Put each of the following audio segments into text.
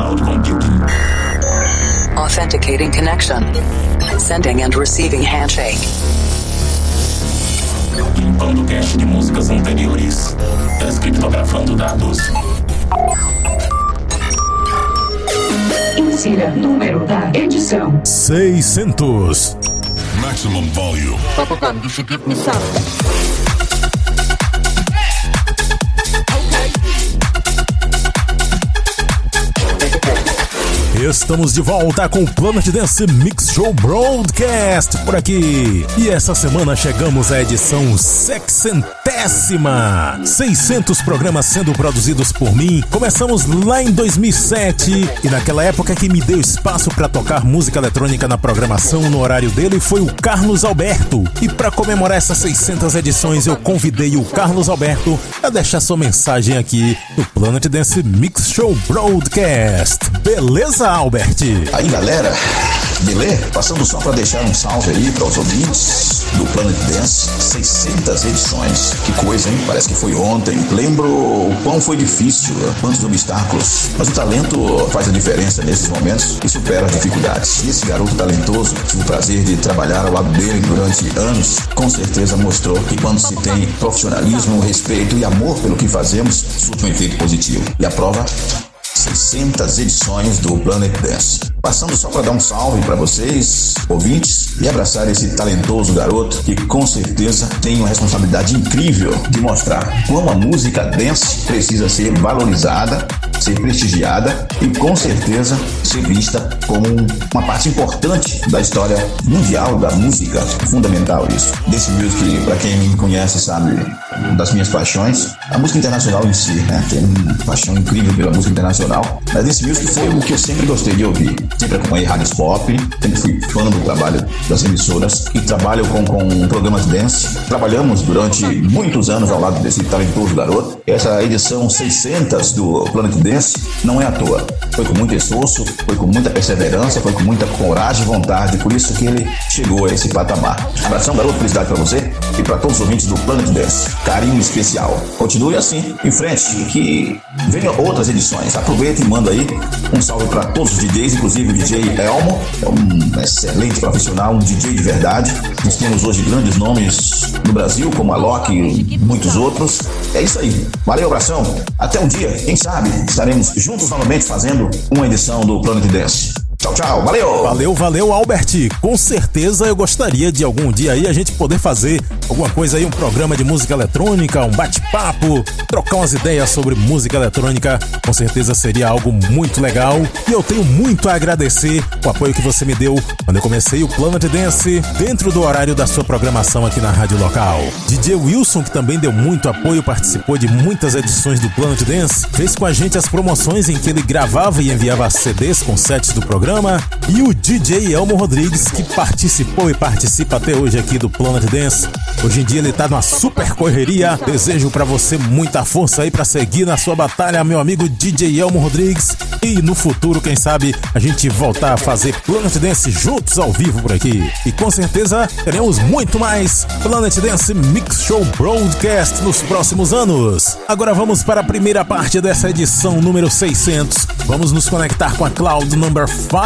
cloud computing. Authenticating connection. Sending and receiving handshake. Limpando cache de músicas anteriores. Descriptografando dados. Insira número da edição. 600. Maximum volume. Bubblegum, you should give me some. Estamos de volta com o Planet Dance Mix Show Broadcast por aqui. E essa semana chegamos à edição sexcentésima. 600 programas sendo produzidos por mim. Começamos lá em 2007 e naquela época que me deu espaço para tocar música eletrônica na programação no horário dele foi o Carlos Alberto. E para comemorar essas 600 edições eu convidei o Carlos Alberto a deixar sua mensagem aqui no Planet Dance Mix Show Broadcast. Beleza? Albert. Aí galera, beleza? Passando só para deixar um salve aí para os ouvintes do Planet Dance, 600 edições. Que coisa, hein? Parece que foi ontem. Lembro o quão foi difícil, quantos obstáculos. Mas o talento faz a diferença nesses momentos e supera as dificuldades. E esse garoto talentoso, tive o prazer de trabalhar ao lado dele durante anos, com certeza mostrou que quando se tem profissionalismo, respeito e amor pelo que fazemos, surte um efeito positivo. E a prova 600 edições do Planet Dance. Passando só para dar um salve para vocês, ouvintes, e abraçar esse talentoso garoto que com certeza tem uma responsabilidade incrível de mostrar como a música dance precisa ser valorizada, ser prestigiada e com certeza ser vista como uma parte importante da história mundial da música. Fundamental isso. Desse music, para quem me conhece, sabe, das minhas paixões, a música internacional em si, né? Tenho uma paixão incrível pela música internacional. Mas esse music foi o que eu sempre gostei de ouvir. Sempre acompanhei rádios pop, sempre fui fã do trabalho das emissoras que trabalham com, com programas dance. Trabalhamos durante muitos anos ao lado desse talentoso garoto. Essa edição 600 do Planet Dance não é à toa. Foi com muito esforço, foi com muita perseverança, foi com muita coragem e vontade. Por isso que ele chegou a esse patamar. Abração, garoto. Felicidade para você e para todos os ouvintes do Planet Dance. Carinho especial. Continue assim, em frente, que venham outras edições. Aproveita e manda aí um salve para todos os DJs, inclusive o DJ Elmo, é um excelente profissional, um DJ de verdade. Nós temos hoje grandes nomes no Brasil, como a Loki e muitos outros. É isso aí. Valeu, abração. Até um dia, quem sabe, estaremos juntos novamente fazendo uma edição do Planet Dance. Tchau, tchau. Valeu. Valeu, valeu, Albert. Com certeza eu gostaria de algum dia aí a gente poder fazer alguma coisa aí, um programa de música eletrônica, um bate-papo, trocar umas ideias sobre música eletrônica. Com certeza seria algo muito legal. E eu tenho muito a agradecer o apoio que você me deu quando eu comecei o Planet Dance dentro do horário da sua programação aqui na rádio local. DJ Wilson, que também deu muito apoio, participou de muitas edições do Planet Dance, fez com a gente as promoções em que ele gravava e enviava CDs com sets do programa programa e o DJ Elmo Rodrigues, que participou e participa até hoje aqui do Planet Dance. Hoje em dia ele tá numa super correria. Desejo para você muita força aí para seguir na sua batalha, meu amigo DJ Elmo Rodrigues. E no futuro, quem sabe, a gente voltar a fazer Planet Dance juntos ao vivo por aqui. E com certeza teremos muito mais Planet Dance Mix Show Broadcast nos próximos anos. Agora vamos para a primeira parte dessa edição número 600. Vamos nos conectar com a Cloud Number 5.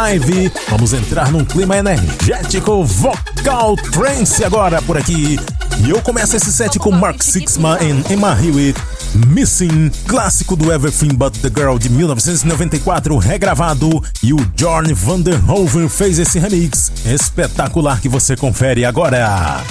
Vamos entrar num clima energético vocal trance agora por aqui. E eu começo esse set com Mark Sixma e Emma Hewitt. Missing, clássico do Everything But The Girl de 1994, regravado, e o Jorn Vanderhoven fez esse remix espetacular que você confere agora.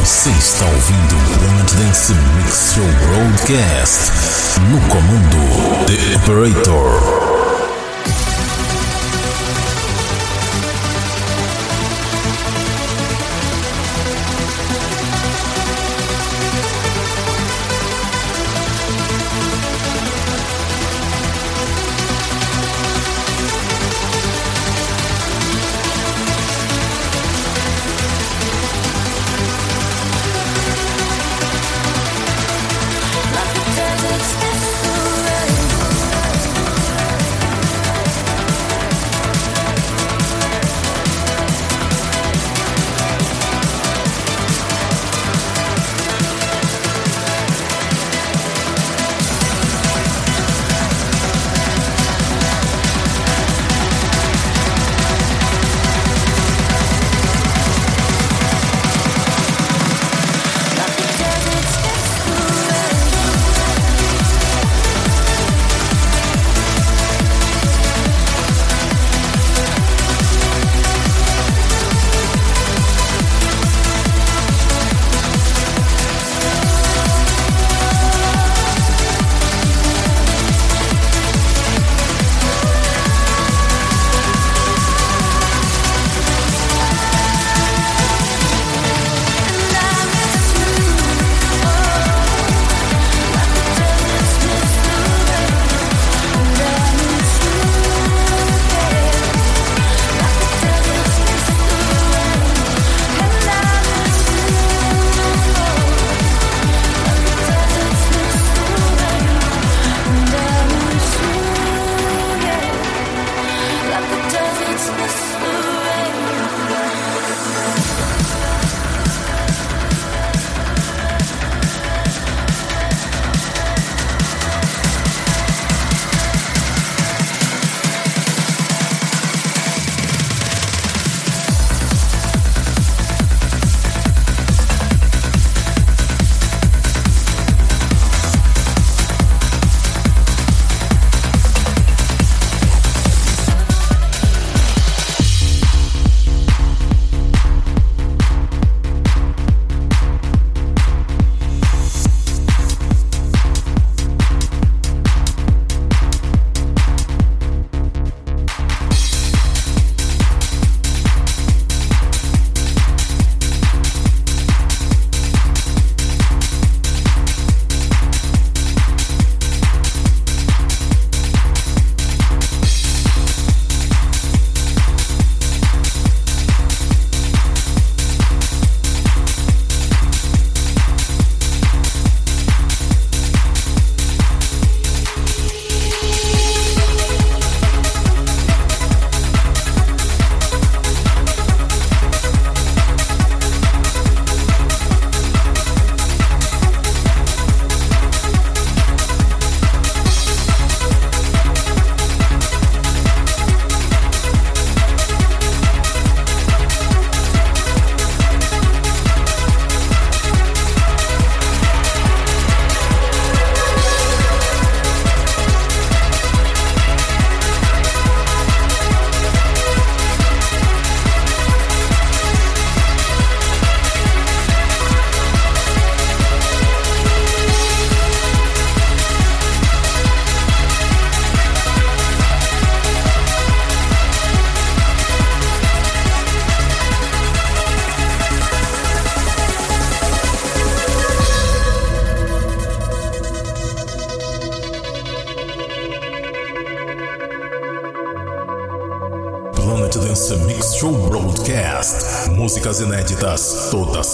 Você está ouvindo Planet Dance Mix Show Broadcast. No comando, The Operator.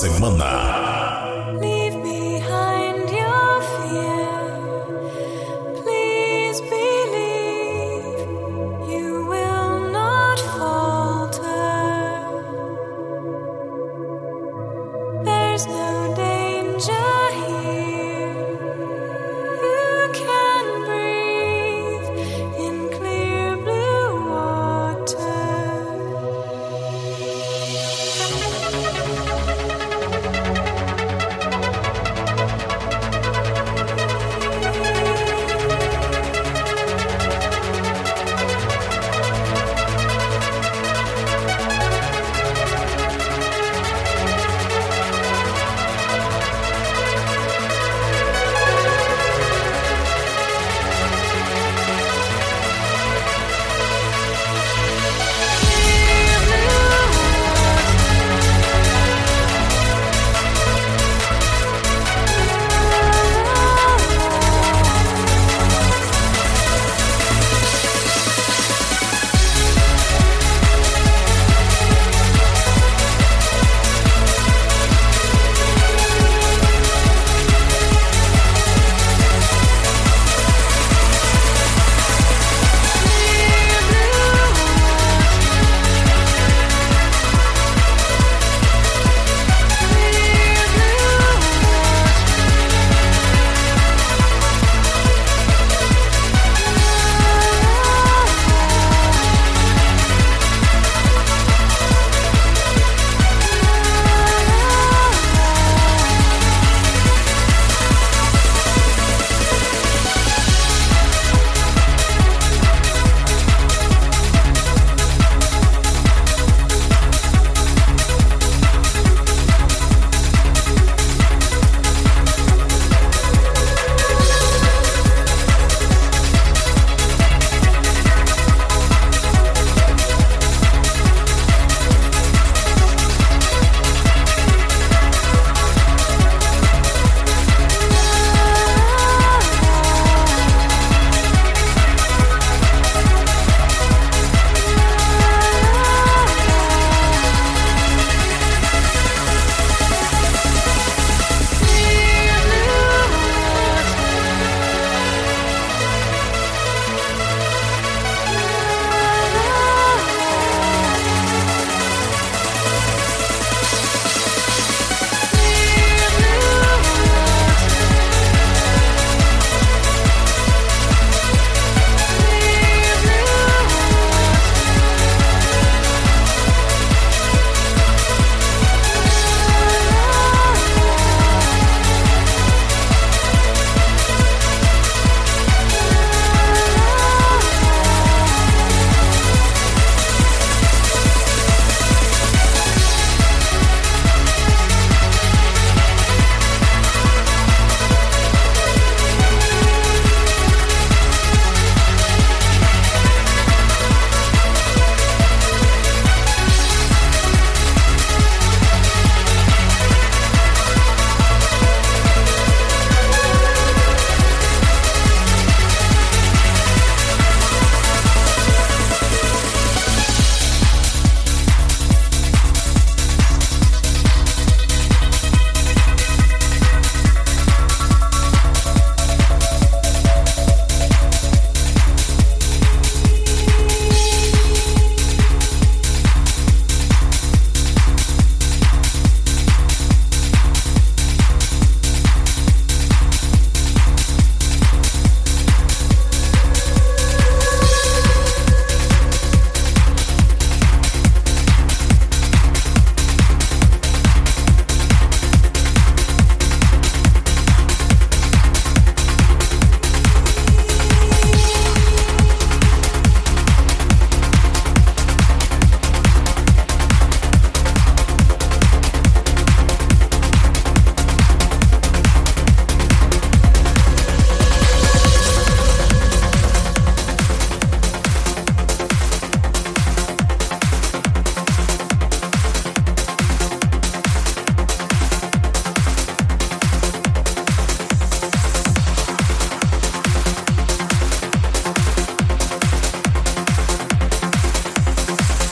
semana.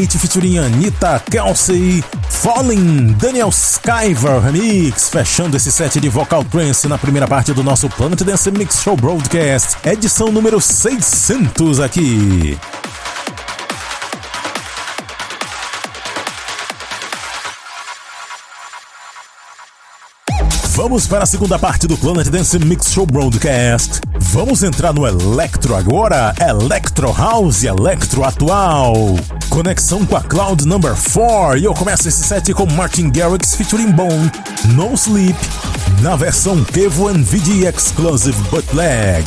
State featuring Anitta, Kelsey, Falling, Daniel Skyver Remix, fechando esse set de vocal trance na primeira parte do nosso Planet Dance Mix Show Broadcast, edição número 600 aqui. Vamos para a segunda parte do Planet Dance Mix Show Broadcast. Vamos entrar no Electro agora, Electro House e Electro Atual. Conexão com a Cloud Number 4 e eu começo esse set com Martin Garrix featuring Bone, No Sleep, na versão Kevo NVD Exclusive Bootleg.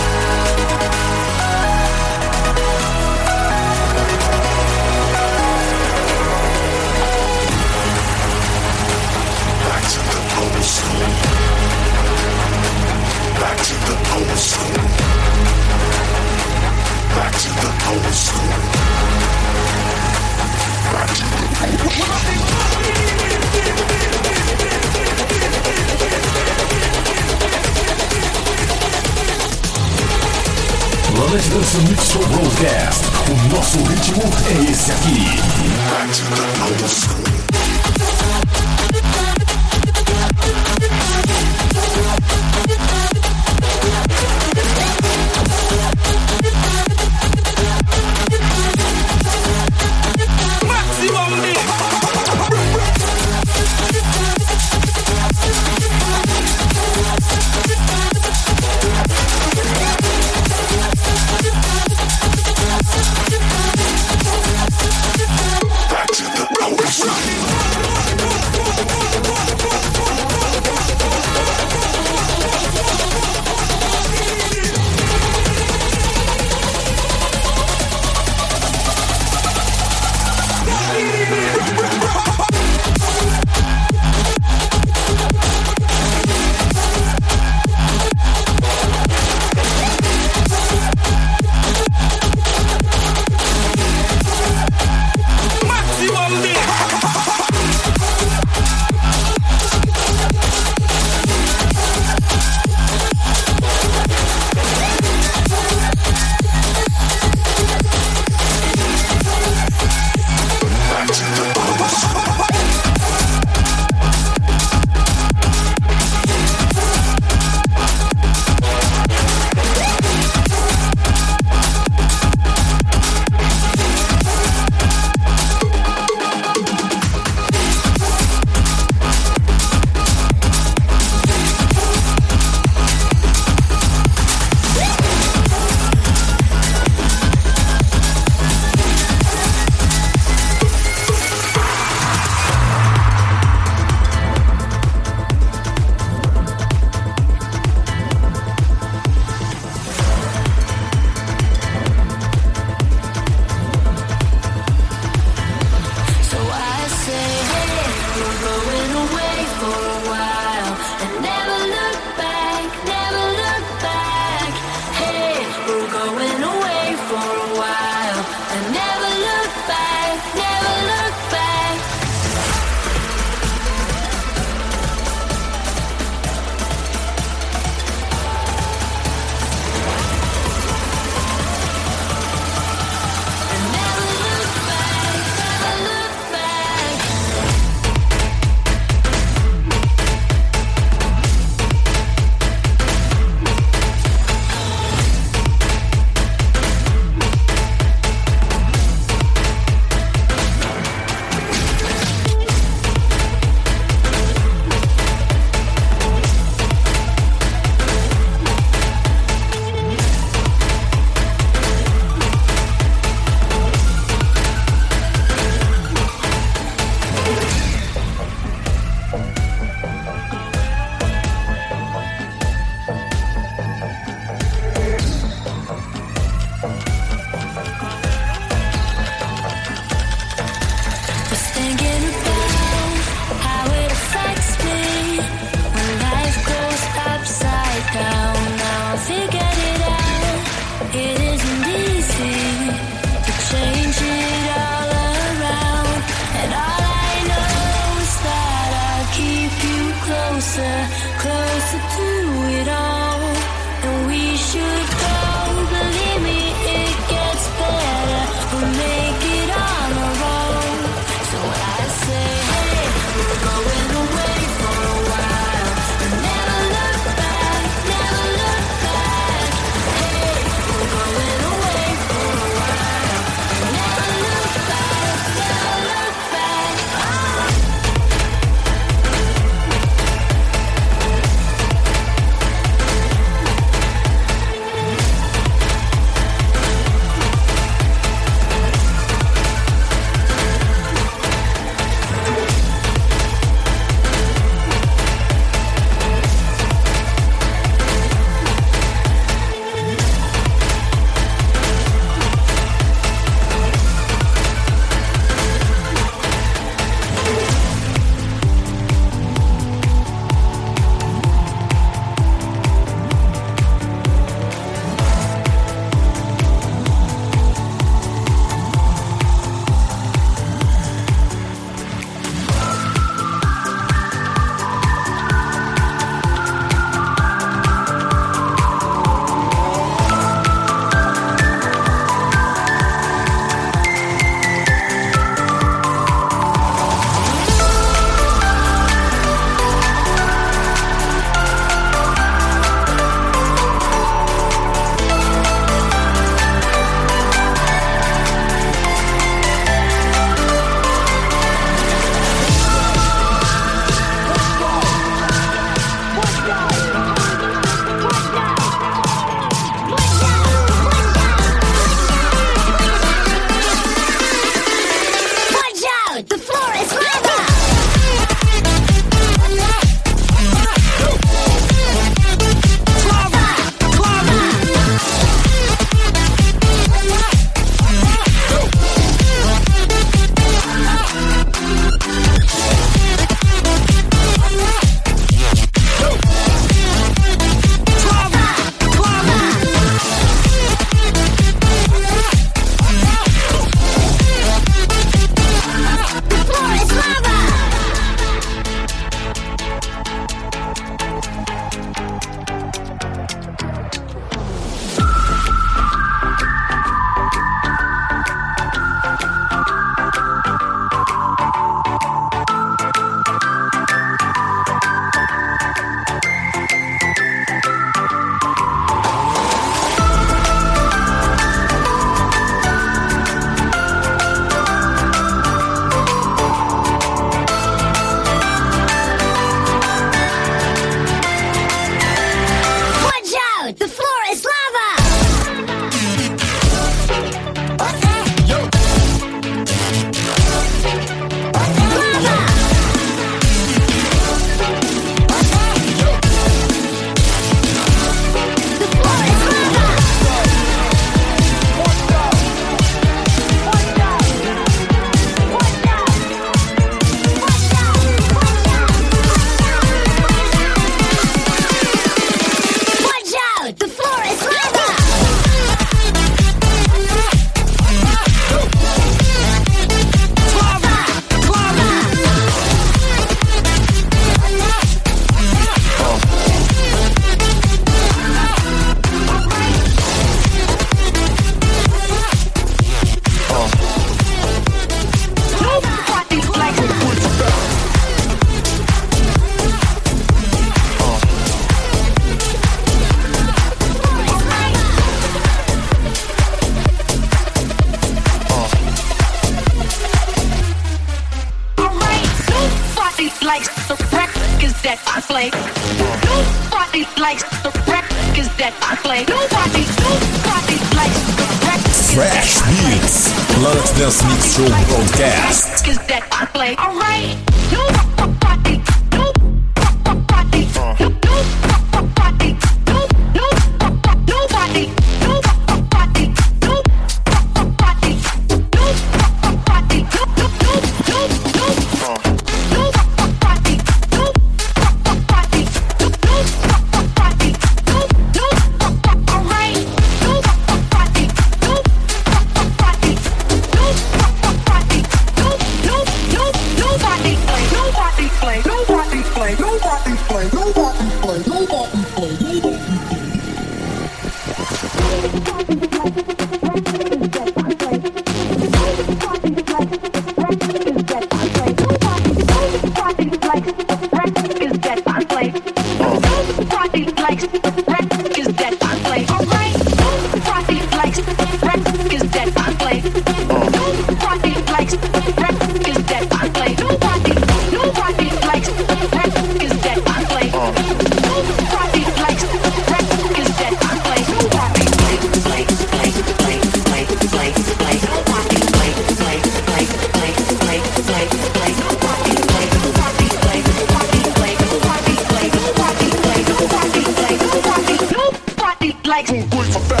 Augen for verfällt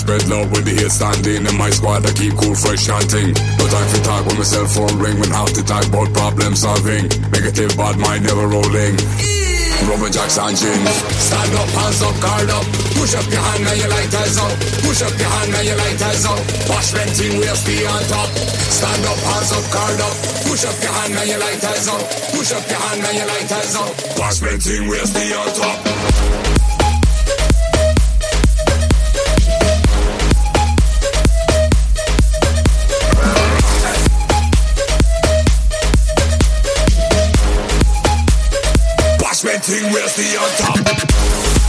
spread love with the hit standing. In my squad, I keep cool, fresh chanting. No time for talk when my cell phone ring. When half the talk about problem solving. Negative bad mind never rolling. Rubber jacks and jeans. Stand up, hands up, guard up. Push up your hand and your lighters up. Push up your hand and your lighters up. Wash venting, we'll stay on top. Stand up, hands up, guard up. Push up your hand and your lighters up. Push up your hand and your lighters up. Wash venting, we'll stay on top. everything resting on top.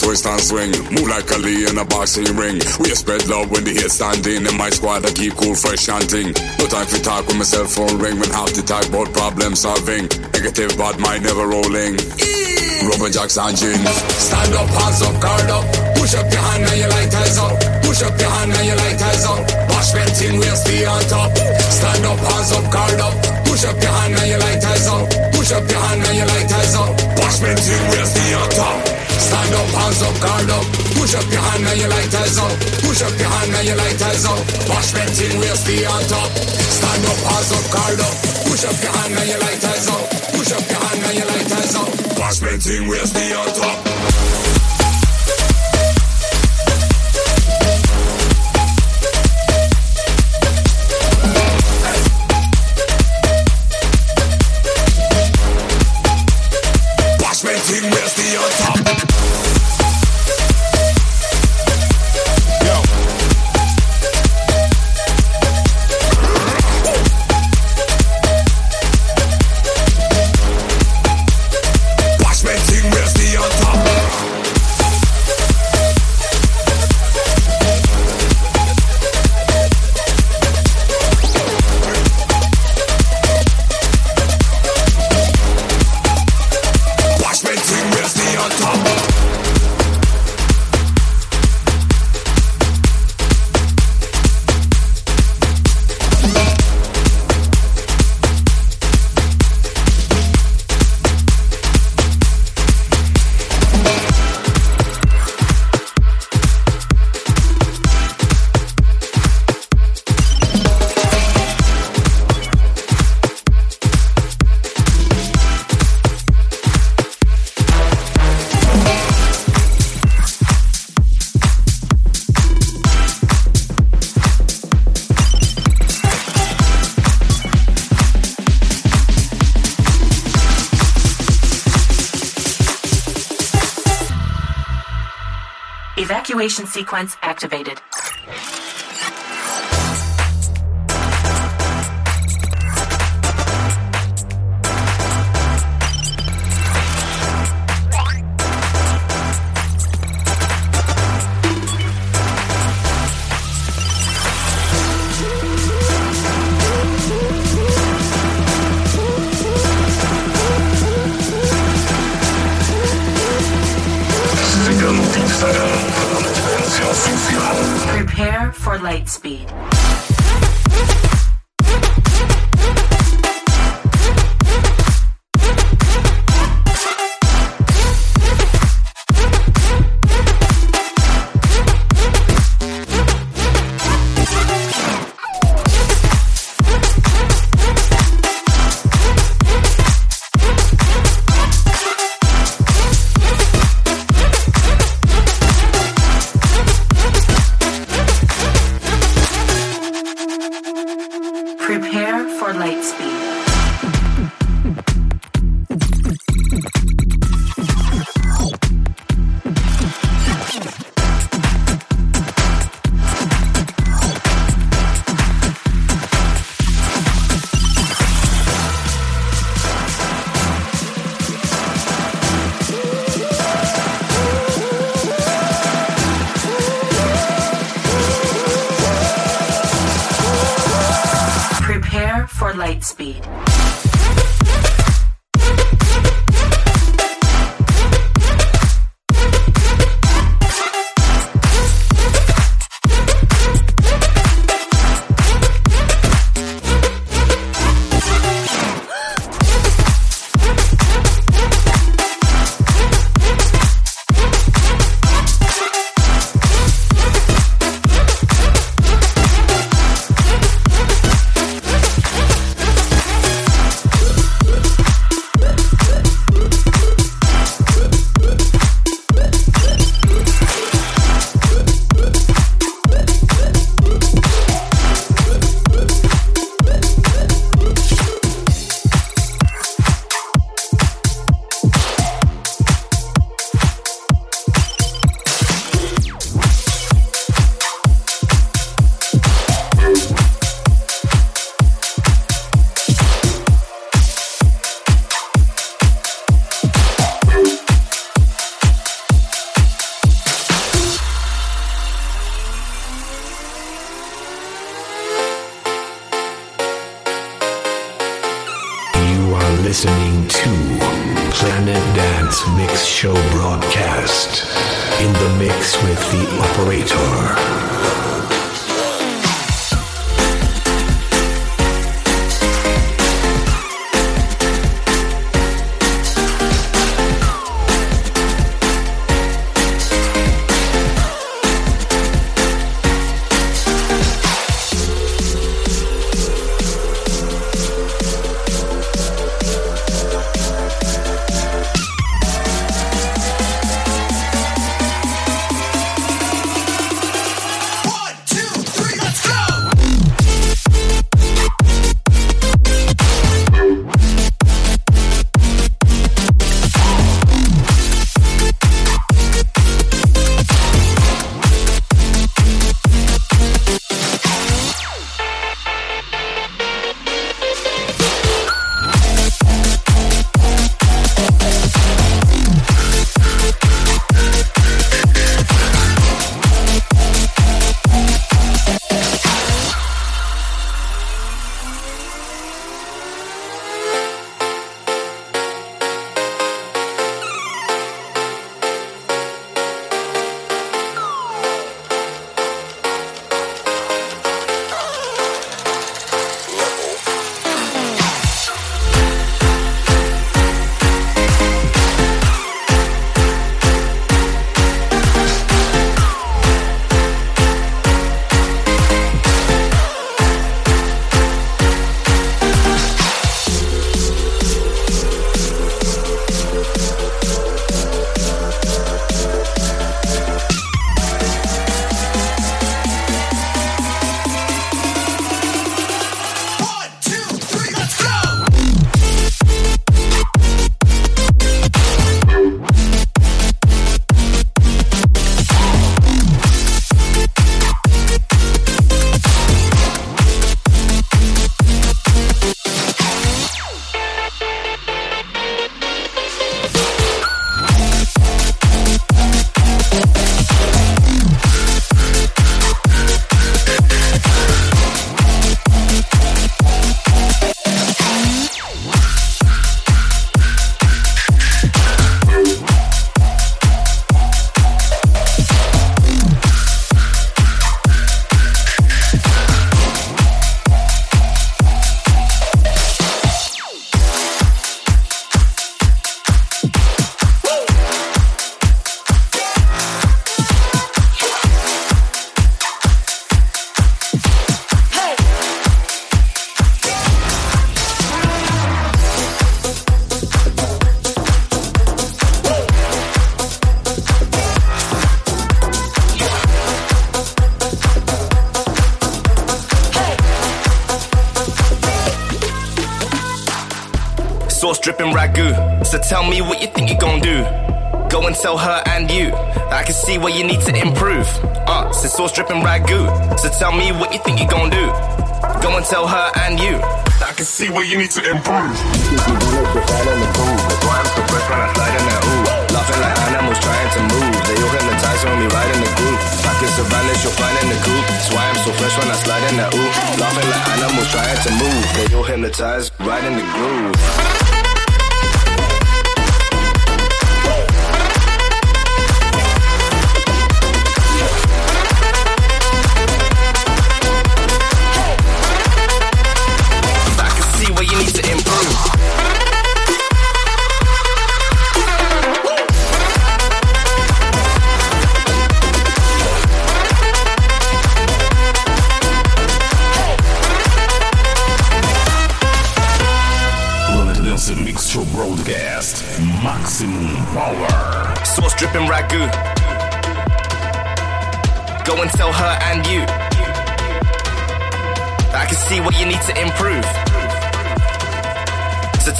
Twist and swing. Move like Ali in a boxing ring. We spread love when the hit standing. In my squad, I keep cool, fresh chanting. No time for talk when my cell phone ring. When half the talk about problem solving. Negative bad mind never rolling. Rubber jacks and jeans. Stand up, hands up, guard up. Push up your hand and your lighters up. Push up your hand and your lighters up. Wash venting, we'll stay on top. Stand up, hands up, guard up. Push up your hand and your lighters up. Push up your hand and your lighters up. Wash venting, we'll stay on top. Stand up, hands up, guard up. Push up your hand and your lighters up. Push up your hand and your lighters up. Wash venting, we'll stay on top. Stand up, hands up, guard up. Push up your hand and your lighters up. Push up your hand and your lighters up. Wash. Bashment thing, we'll stay on top. Evacuation sequence activated. Speed. Tell me what you think you're gonna do. Go and tell her and you. I can see where you need to improve. Uh, so sauce dripping ragu. So tell me what you think you're gonna do. Go and tell her and you. I can see where you need to improve. Laughing like animals trying to move. They all hypnotize when we ride in the group. Back in Savannah, you'll find in the coop. That's why I'm so fresh when I slide in that ooh. Laughing like animals trying to move. They all hypnotize, right in the groove.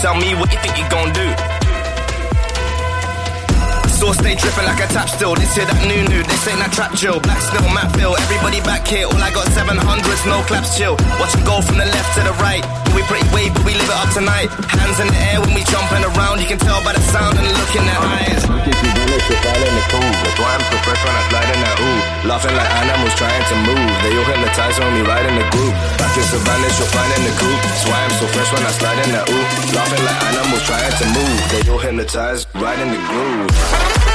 Tell me what you think you're gonna do. Sauce stay dripping like a tap still. This here that new new. This ain't that trap chill. Black snow, Matt Phil. Everybody back here. All I got 700s, no claps chill. Watch go from the left to the right. We pretty wave, but we live it up tonight. Hands in the air when we jumping around. You can tell by the sound and look in their eyes. That's why I'm so fresh when I slide in that ooh. Laughing like animals trying to move. They all hypnotize when we ride in the group. Back in Savannah, you'll find in the coop. That's why I'm so fresh when I slide in that ooh. Laughing like animals trying to move. They all hypnotize, right in the groove.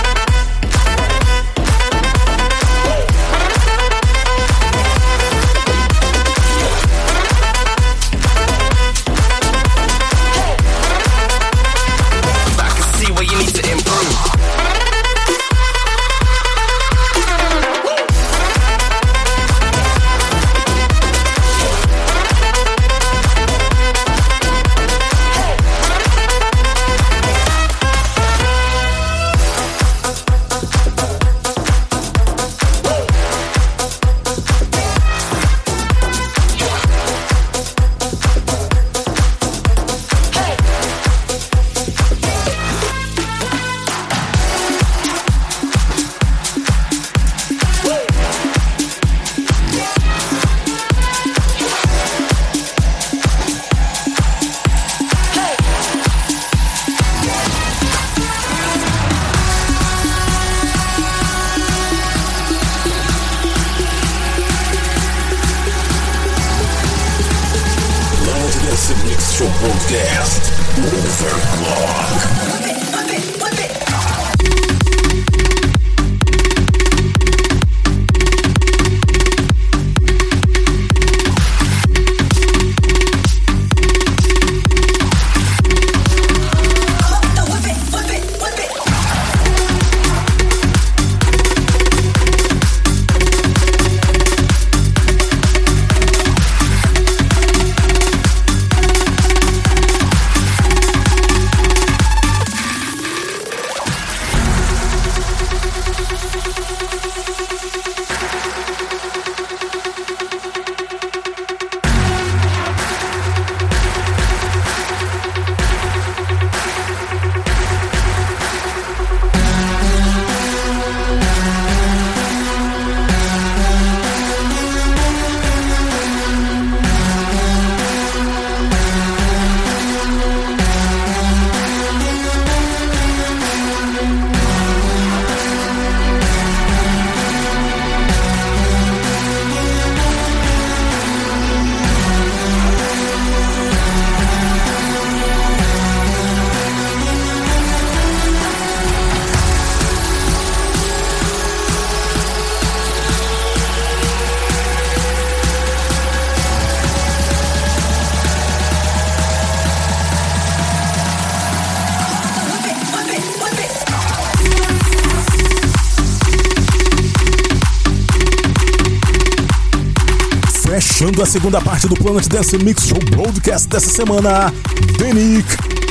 Fechando a segunda parte do Planet Dance Mix Show Broadcast dessa semana,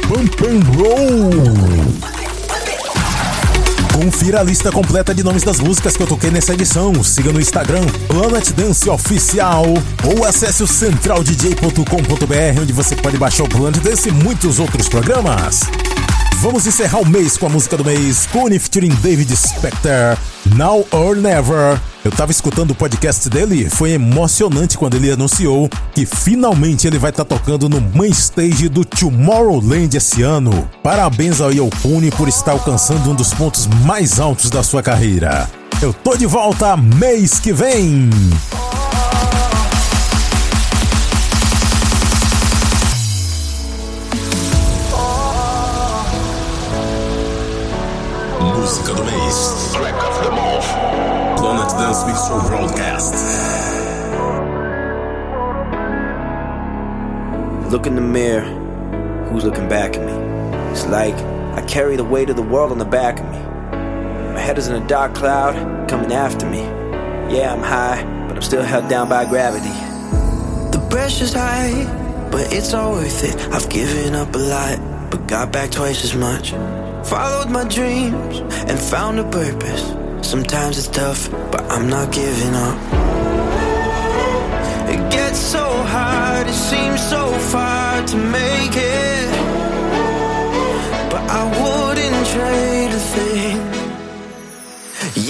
Pump and Roll. Confira a lista completa de nomes das músicas que eu toquei nessa edição. Siga no Instagram Planet Dance Oficial ou acesse o centraldj.com.br onde você pode baixar o Planet Dance e muitos outros programas. Vamos encerrar o mês com a música do mês, Kone featuring David Specter, Now or Never. Eu tava escutando o podcast dele, foi emocionante quando ele anunciou que finalmente ele vai estar tá tocando no main stage do Tomorrowland esse ano. Parabéns ao Yokuni por estar alcançando um dos pontos mais altos da sua carreira. Eu tô de volta mês que vem. Look in the mirror. Who's looking back at me? It's like I carry the weight of the world on the back of me. My head is in a dark cloud coming after me. Yeah, I'm high, but I'm still held down by gravity. The pressure's high, but it's all worth it. I've given up a lot, but got back twice as much. Followed my dreams and found a purpose. Sometimes it's tough, but I'm not giving up. It gets so seems so far to make it. But I wouldn't trade a thing.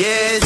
Yeah,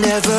never.